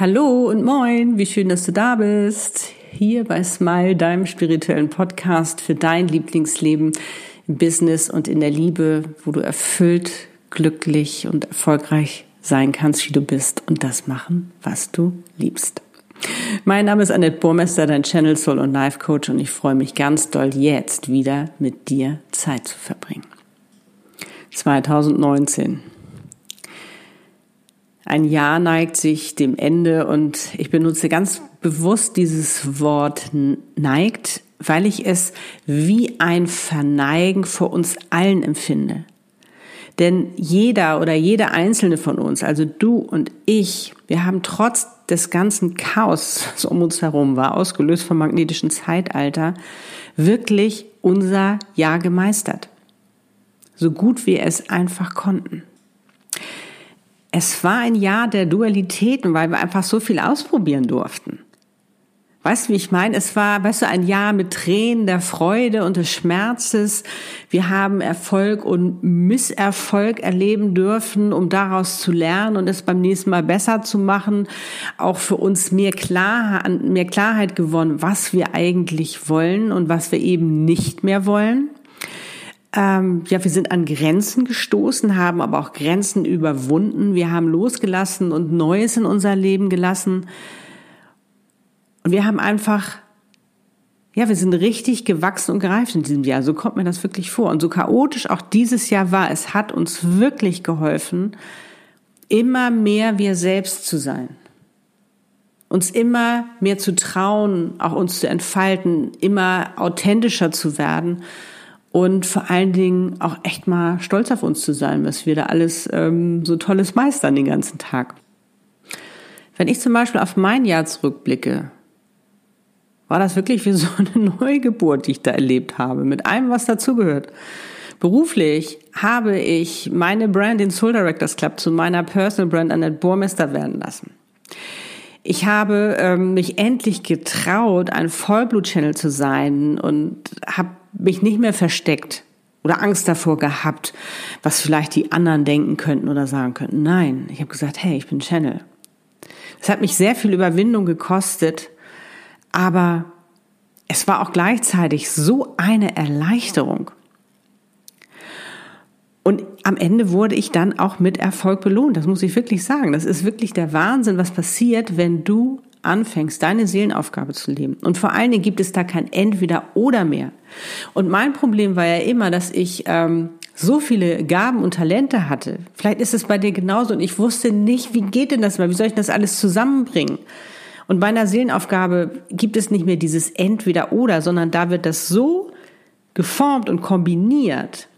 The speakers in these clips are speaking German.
Hallo und moin, wie schön, dass du da bist. Hier bei Smile, deinem spirituellen Podcast für dein Lieblingsleben im Business und in der Liebe, wo du erfüllt, glücklich und erfolgreich sein kannst, wie du bist und das machen, was du liebst. Mein Name ist Annette Burmester, dein Channel Soul und Life Coach und ich freue mich ganz doll jetzt wieder mit dir Zeit zu verbringen. 2019. Ein Jahr neigt sich dem Ende und ich benutze ganz bewusst dieses Wort neigt, weil ich es wie ein Verneigen vor uns allen empfinde. Denn jeder oder jede einzelne von uns, also du und ich, wir haben trotz des ganzen Chaos, das um uns herum war, ausgelöst vom magnetischen Zeitalter, wirklich unser Jahr gemeistert. So gut wir es einfach konnten. Es war ein Jahr der Dualitäten, weil wir einfach so viel ausprobieren durften. Weißt du, wie ich meine? Es war, weißt du, ein Jahr mit Tränen der Freude und des Schmerzes. Wir haben Erfolg und Misserfolg erleben dürfen, um daraus zu lernen und es beim nächsten Mal besser zu machen. Auch für uns mehr Klarheit, mehr Klarheit gewonnen, was wir eigentlich wollen und was wir eben nicht mehr wollen. Ähm, ja, wir sind an Grenzen gestoßen, haben aber auch Grenzen überwunden. Wir haben losgelassen und Neues in unser Leben gelassen. Und wir haben einfach, ja, wir sind richtig gewachsen und gereift in diesem Jahr. So kommt mir das wirklich vor. Und so chaotisch auch dieses Jahr war, es hat uns wirklich geholfen, immer mehr wir selbst zu sein. Uns immer mehr zu trauen, auch uns zu entfalten, immer authentischer zu werden und vor allen Dingen auch echt mal stolz auf uns zu sein, was wir da alles ähm, so tolles meistern den ganzen Tag. Wenn ich zum Beispiel auf mein Jahr zurückblicke, war das wirklich wie so eine Neugeburt, die ich da erlebt habe, mit allem, was dazugehört. Beruflich habe ich meine Brand in Soul Directors Club zu meiner Personal Brand Annette Burmester werden lassen. Ich habe ähm, mich endlich getraut, ein Vollblut-Channel zu sein und habe mich nicht mehr versteckt oder Angst davor gehabt, was vielleicht die anderen denken könnten oder sagen könnten. Nein, ich habe gesagt, hey, ich bin Channel. Es hat mich sehr viel Überwindung gekostet, aber es war auch gleichzeitig so eine Erleichterung. Und am Ende wurde ich dann auch mit Erfolg belohnt. Das muss ich wirklich sagen. Das ist wirklich der Wahnsinn, was passiert, wenn du anfängst, deine Seelenaufgabe zu leben. Und vor allen Dingen gibt es da kein Entweder oder mehr. Und mein Problem war ja immer, dass ich ähm, so viele Gaben und Talente hatte. Vielleicht ist es bei dir genauso und ich wusste nicht, wie geht denn das mal? Wie soll ich das alles zusammenbringen? Und bei einer Seelenaufgabe gibt es nicht mehr dieses Entweder oder, sondern da wird das so geformt und kombiniert,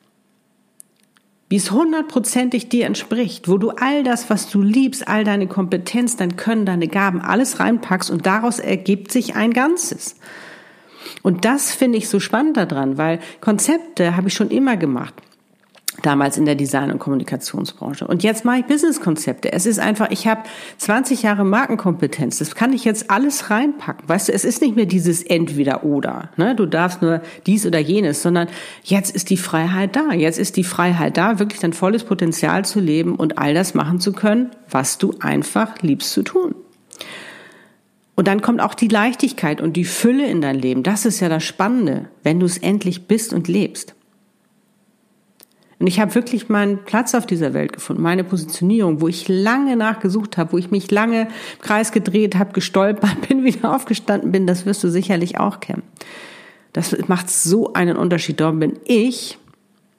wie es hundertprozentig dir entspricht, wo du all das, was du liebst, all deine Kompetenz, dein Können, deine Gaben, alles reinpackst und daraus ergibt sich ein Ganzes. Und das finde ich so spannend daran, weil Konzepte habe ich schon immer gemacht damals in der Design- und Kommunikationsbranche. Und jetzt mache ich Businesskonzepte. Es ist einfach, ich habe 20 Jahre Markenkompetenz. Das kann ich jetzt alles reinpacken. Weißt du, es ist nicht mehr dieses Entweder-Oder. Ne? Du darfst nur dies oder jenes, sondern jetzt ist die Freiheit da. Jetzt ist die Freiheit da, wirklich dein volles Potenzial zu leben und all das machen zu können, was du einfach liebst zu tun. Und dann kommt auch die Leichtigkeit und die Fülle in dein Leben. Das ist ja das Spannende, wenn du es endlich bist und lebst. Und ich habe wirklich meinen Platz auf dieser Welt gefunden, meine Positionierung, wo ich lange nachgesucht habe, wo ich mich lange im Kreis gedreht habe, gestolpert bin, wieder aufgestanden bin. Das wirst du sicherlich auch kennen. Das macht so einen Unterschied. Darum bin ich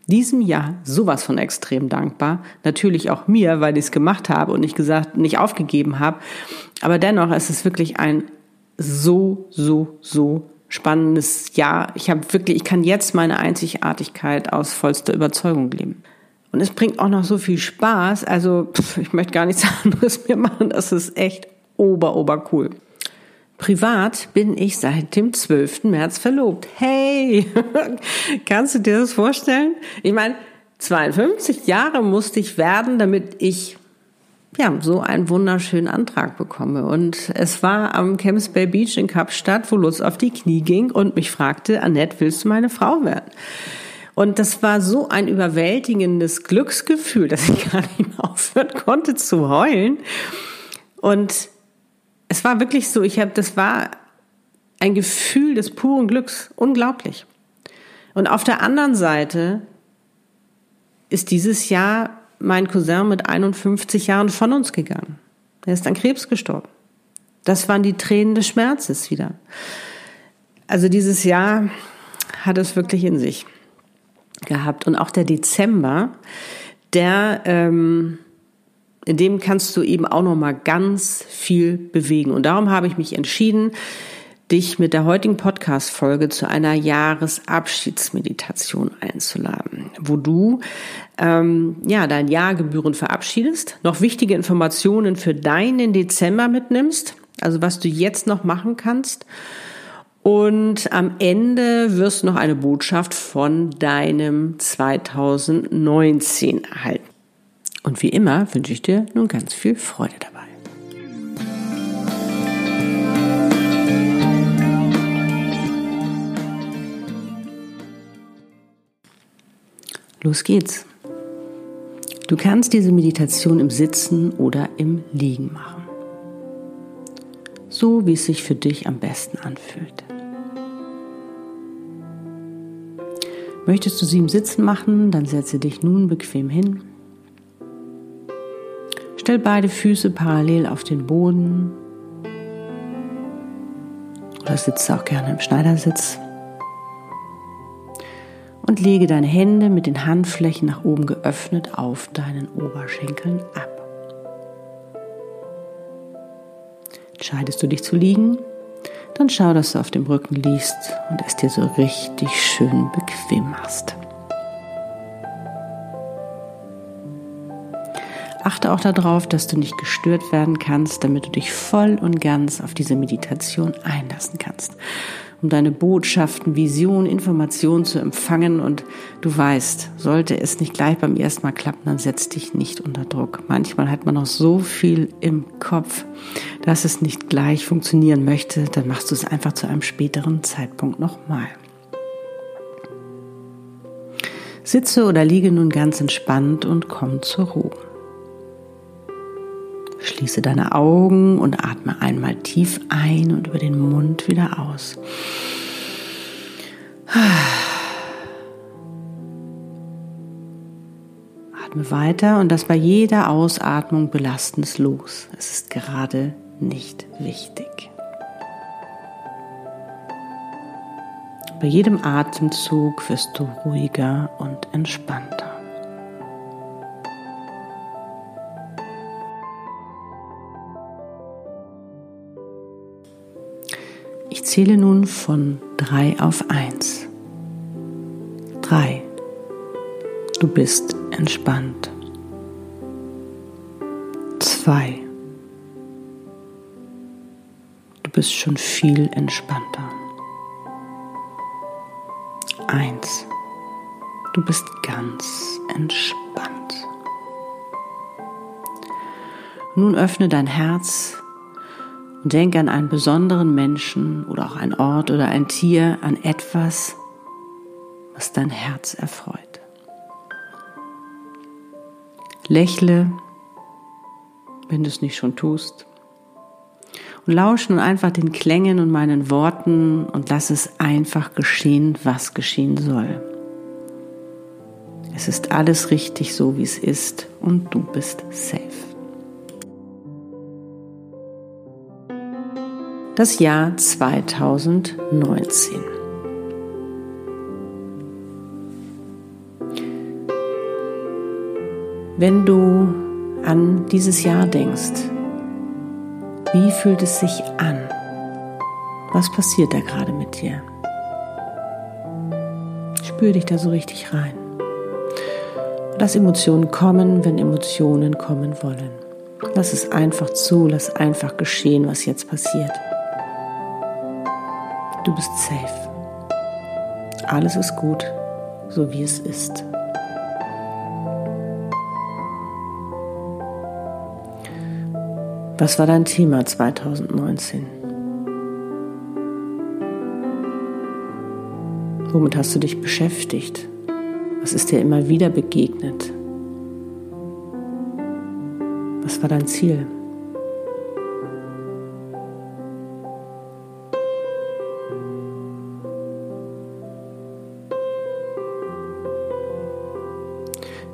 diesem Jahr sowas von extrem dankbar. Natürlich auch mir, weil ich es gemacht habe und nicht gesagt, nicht aufgegeben habe. Aber dennoch ist es wirklich ein so, so, so spannendes Jahr. Ich habe wirklich, ich kann jetzt meine Einzigartigkeit aus vollster Überzeugung leben. Und es bringt auch noch so viel Spaß. Also pff, ich möchte gar nichts anderes mehr machen. Das ist echt ober, ober cool. Privat bin ich seit dem 12. März verlobt. Hey, kannst du dir das vorstellen? Ich meine, 52 Jahre musste ich werden, damit ich ja, so einen wunderschönen Antrag bekomme. Und es war am Camps Bay Beach in Kapstadt, wo Lutz auf die Knie ging und mich fragte, Annette, willst du meine Frau werden? Und das war so ein überwältigendes Glücksgefühl, dass ich gar nicht mehr aufhören konnte zu heulen. Und es war wirklich so, ich habe, das war ein Gefühl des puren Glücks, unglaublich. Und auf der anderen Seite ist dieses Jahr mein Cousin mit 51 Jahren von uns gegangen. Er ist an Krebs gestorben. Das waren die Tränen des Schmerzes wieder. Also dieses Jahr hat es wirklich in sich gehabt. Und auch der Dezember, der, ähm, in dem kannst du eben auch noch mal ganz viel bewegen. Und darum habe ich mich entschieden, dich mit der heutigen Podcast-Folge zu einer Jahresabschiedsmeditation einzuladen, wo du ähm, ja dein Jahrgebühren verabschiedest, noch wichtige Informationen für deinen Dezember mitnimmst, also was du jetzt noch machen kannst. Und am Ende wirst du noch eine Botschaft von deinem 2019 erhalten. Und wie immer wünsche ich dir nun ganz viel Freude dabei. Los geht's. Du kannst diese Meditation im Sitzen oder im Liegen machen. So wie es sich für dich am besten anfühlt. Möchtest du sie im Sitzen machen, dann setze dich nun bequem hin. Stell beide Füße parallel auf den Boden oder sitze auch gerne im Schneidersitz und lege deine Hände mit den Handflächen nach oben geöffnet auf deinen Oberschenkeln ab. Entscheidest du dich zu liegen, dann schau, dass du auf dem Rücken liegst und es dir so richtig schön bequem machst. Achte auch darauf, dass du nicht gestört werden kannst, damit du dich voll und ganz auf diese Meditation einlassen kannst um deine Botschaften, Visionen, Informationen zu empfangen. Und du weißt, sollte es nicht gleich beim ersten Mal klappen, dann setz dich nicht unter Druck. Manchmal hat man noch so viel im Kopf, dass es nicht gleich funktionieren möchte. Dann machst du es einfach zu einem späteren Zeitpunkt nochmal. Sitze oder liege nun ganz entspannt und komm zur Ruhe. Schließe deine Augen und atme einmal tief ein und über den Mund wieder aus. Atme weiter und das bei jeder Ausatmung belastendes los. Es ist gerade nicht wichtig. Bei jedem Atemzug wirst du ruhiger und entspannter. Zähle nun von drei auf eins. Drei. Du bist entspannt. Zwei. Du bist schon viel entspannter. Eins. Du bist ganz entspannt. Nun öffne dein Herz und denke an einen besonderen Menschen oder auch einen Ort oder ein Tier, an etwas, was dein Herz erfreut. Lächle, wenn du es nicht schon tust. Und lausche nun einfach den Klängen und meinen Worten und lass es einfach geschehen, was geschehen soll. Es ist alles richtig so, wie es ist und du bist safe. Das Jahr 2019. Wenn du an dieses Jahr denkst, wie fühlt es sich an? Was passiert da gerade mit dir? Spür dich da so richtig rein. Lass Emotionen kommen, wenn Emotionen kommen wollen. Lass es einfach zu, lass einfach geschehen, was jetzt passiert. Du bist safe. Alles ist gut, so wie es ist. Was war dein Thema 2019? Womit hast du dich beschäftigt? Was ist dir immer wieder begegnet? Was war dein Ziel?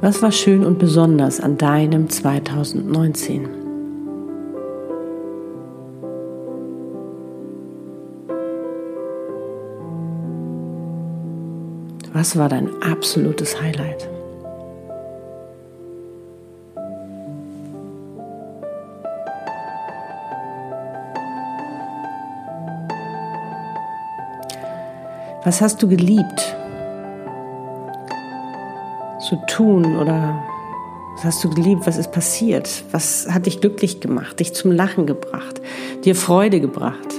Was war schön und besonders an deinem 2019? Was war dein absolutes Highlight? Was hast du geliebt zu tun oder was hast du geliebt? Was ist passiert? Was hat dich glücklich gemacht, dich zum Lachen gebracht, dir Freude gebracht?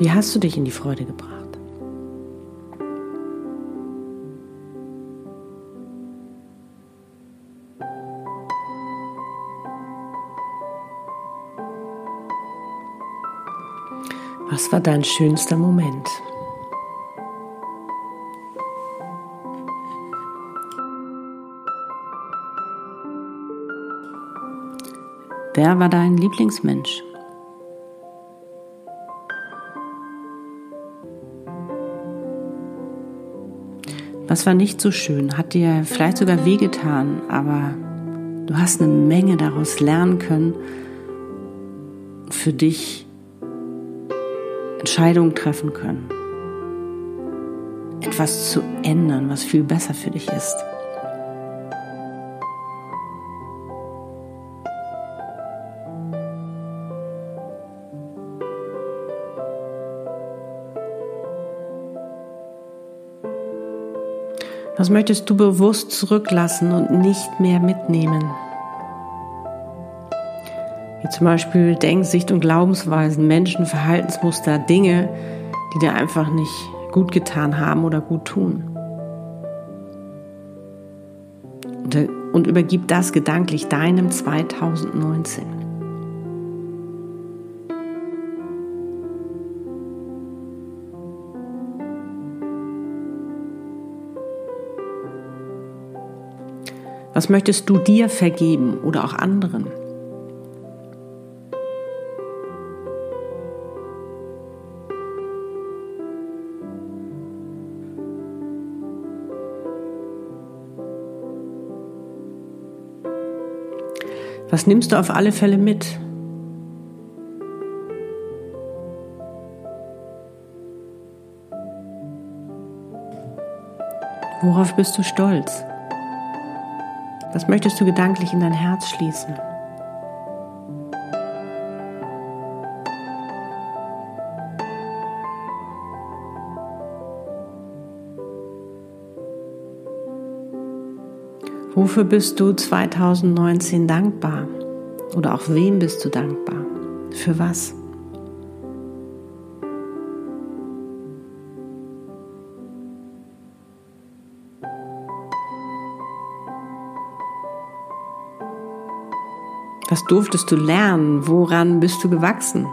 Wie hast du dich in die Freude gebracht? Was war dein schönster Moment? Wer war dein Lieblingsmensch? Was war nicht so schön? Hat dir vielleicht sogar wehgetan, aber du hast eine Menge daraus lernen können, für dich Entscheidungen treffen können. Etwas zu ändern, was viel besser für dich ist. Was möchtest du bewusst zurücklassen und nicht mehr mitnehmen? Wie zum Beispiel Denksicht und Glaubensweisen, Menschen, Verhaltensmuster, Dinge, die dir einfach nicht gut getan haben oder gut tun. Und, und übergib das gedanklich deinem 2019. Was möchtest du dir vergeben oder auch anderen? Was nimmst du auf alle Fälle mit? Worauf bist du stolz? Was möchtest du gedanklich in dein Herz schließen? Wofür bist du 2019 dankbar? Oder auch wem bist du dankbar? Für was? Was durftest du lernen? Woran bist du gewachsen?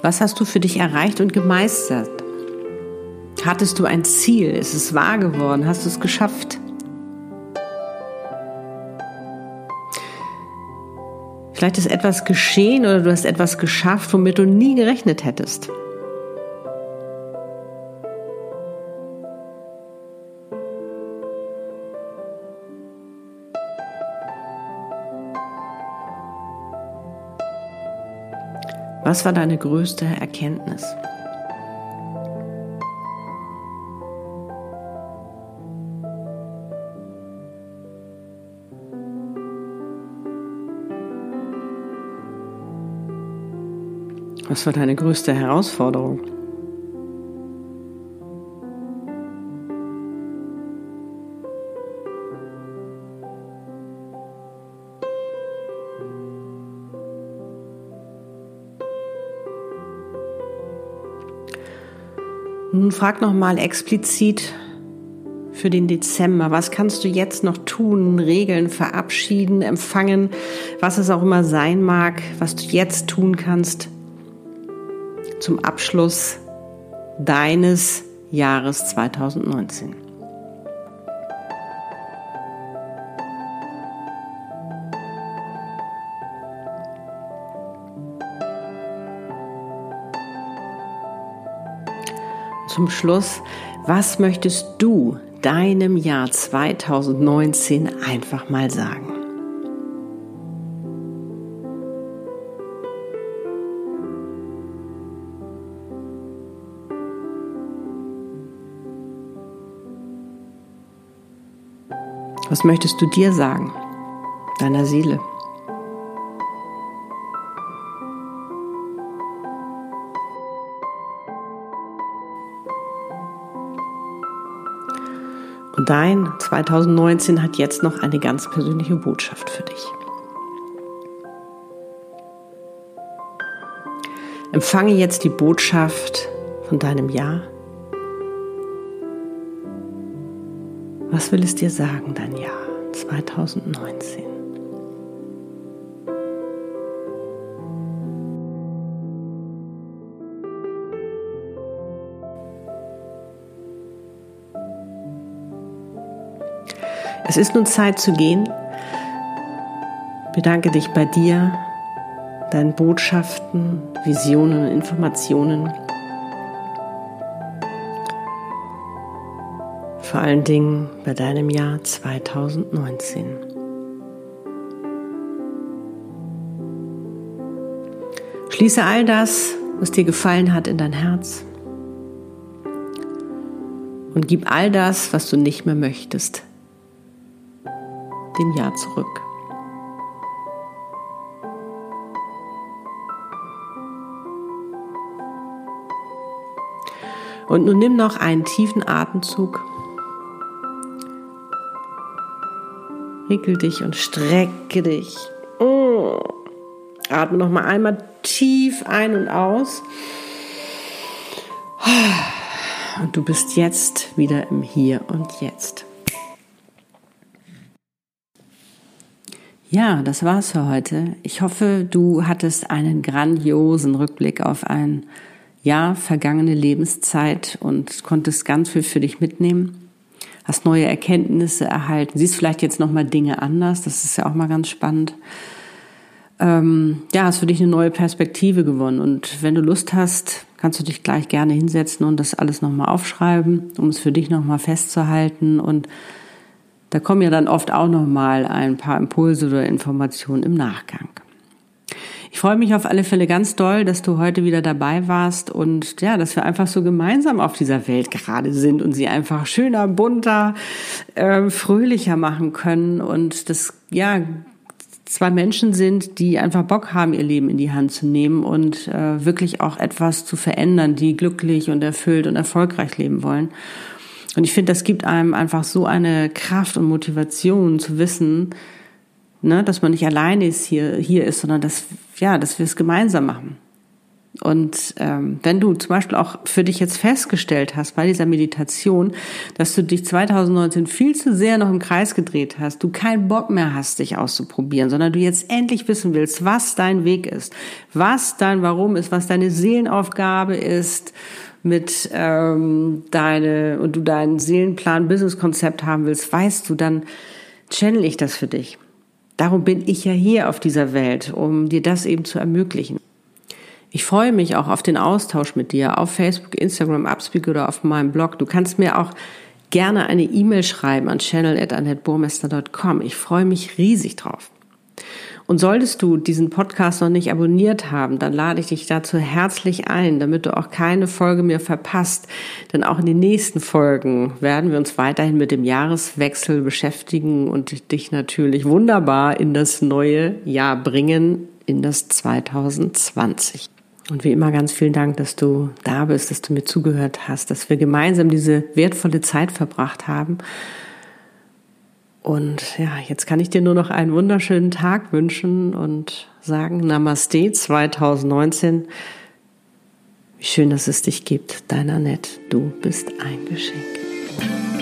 Was hast du für dich erreicht und gemeistert? Hattest du ein Ziel? Ist es wahr geworden? Hast du es geschafft? Vielleicht ist etwas geschehen oder du hast etwas geschafft, womit du nie gerechnet hättest. Was war deine größte Erkenntnis? Was war deine größte Herausforderung? Nun frag noch mal explizit für den Dezember. Was kannst du jetzt noch tun, regeln, verabschieden, empfangen, was es auch immer sein mag, was du jetzt tun kannst zum Abschluss deines Jahres 2019. Zum Schluss, was möchtest du deinem Jahr 2019 einfach mal sagen? Möchtest du dir sagen, deiner Seele? Und dein 2019 hat jetzt noch eine ganz persönliche Botschaft für dich. Empfange jetzt die Botschaft von deinem Jahr Was will es dir sagen, dein Jahr 2019? Es ist nun Zeit zu gehen. Bedanke dich bei dir, deinen Botschaften, Visionen und Informationen vor allen Dingen bei deinem Jahr 2019. Schließe all das, was dir gefallen hat, in dein Herz und gib all das, was du nicht mehr möchtest, dem Jahr zurück. Und nun nimm noch einen tiefen Atemzug Wickel dich und strecke dich. Oh. Atme noch mal einmal tief ein und aus. Und du bist jetzt wieder im Hier und Jetzt. Ja, das war's für heute. Ich hoffe, du hattest einen grandiosen Rückblick auf ein Jahr vergangene Lebenszeit und konntest ganz viel für dich mitnehmen hast neue Erkenntnisse erhalten, siehst vielleicht jetzt nochmal Dinge anders, das ist ja auch mal ganz spannend. Ähm, ja, hast für dich eine neue Perspektive gewonnen und wenn du Lust hast, kannst du dich gleich gerne hinsetzen und das alles nochmal aufschreiben, um es für dich nochmal festzuhalten und da kommen ja dann oft auch nochmal ein paar Impulse oder Informationen im Nachgang. Ich freue mich auf alle Fälle ganz doll, dass du heute wieder dabei warst und ja, dass wir einfach so gemeinsam auf dieser Welt gerade sind und sie einfach schöner, bunter, äh, fröhlicher machen können und das ja zwei Menschen sind, die einfach Bock haben, ihr Leben in die Hand zu nehmen und äh, wirklich auch etwas zu verändern, die glücklich und erfüllt und erfolgreich leben wollen. Und ich finde, das gibt einem einfach so eine Kraft und Motivation zu wissen, ne, dass man nicht alleine ist hier, hier ist, sondern dass, ja, dass wir es gemeinsam machen. Und ähm, wenn du zum Beispiel auch für dich jetzt festgestellt hast bei dieser Meditation, dass du dich 2019 viel zu sehr noch im Kreis gedreht hast, du keinen Bock mehr hast, dich auszuprobieren, sondern du jetzt endlich wissen willst, was dein Weg ist, was dein Warum ist, was deine Seelenaufgabe ist, mit ähm, deine und du deinen Seelenplan, Businesskonzept haben willst, weißt du, dann channel ich das für dich. Darum bin ich ja hier auf dieser Welt, um dir das eben zu ermöglichen. Ich freue mich auch auf den Austausch mit dir auf Facebook, Instagram, Upspeak oder auf meinem Blog. Du kannst mir auch gerne eine E-Mail schreiben an channel.annetteburmester.com. Ich freue mich riesig drauf. Und solltest du diesen Podcast noch nicht abonniert haben, dann lade ich dich dazu herzlich ein, damit du auch keine Folge mehr verpasst. Denn auch in den nächsten Folgen werden wir uns weiterhin mit dem Jahreswechsel beschäftigen und dich natürlich wunderbar in das neue Jahr bringen, in das 2020. Und wie immer ganz vielen Dank, dass du da bist, dass du mir zugehört hast, dass wir gemeinsam diese wertvolle Zeit verbracht haben. Und ja, jetzt kann ich dir nur noch einen wunderschönen Tag wünschen und sagen Namaste 2019. Wie schön, dass es dich gibt. Deiner Nett, du bist ein Geschenk.